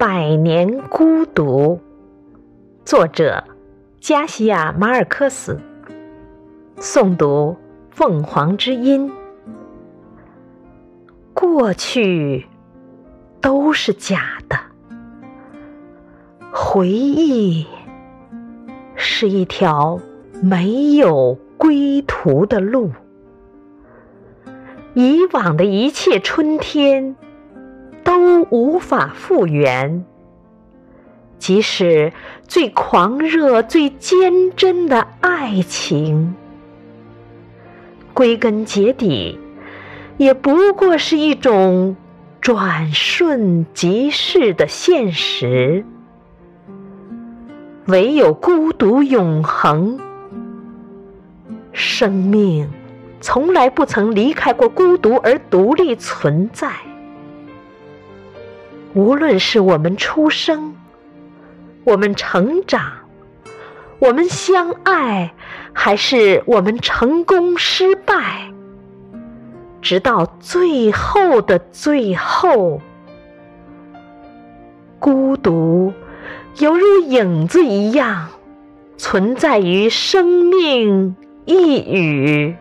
百年孤独，作者加西亚·马尔克斯。诵读：凤凰之音。过去都是假的，回忆是一条没有归途的路。以往的一切春天都无法复原，即使最狂热、最坚贞的爱情，归根结底也不过是一种转瞬即逝的现实。唯有孤独永恒，生命。从来不曾离开过孤独而独立存在。无论是我们出生，我们成长，我们相爱，还是我们成功失败，直到最后的最后，孤独犹如影子一样存在于生命一隅。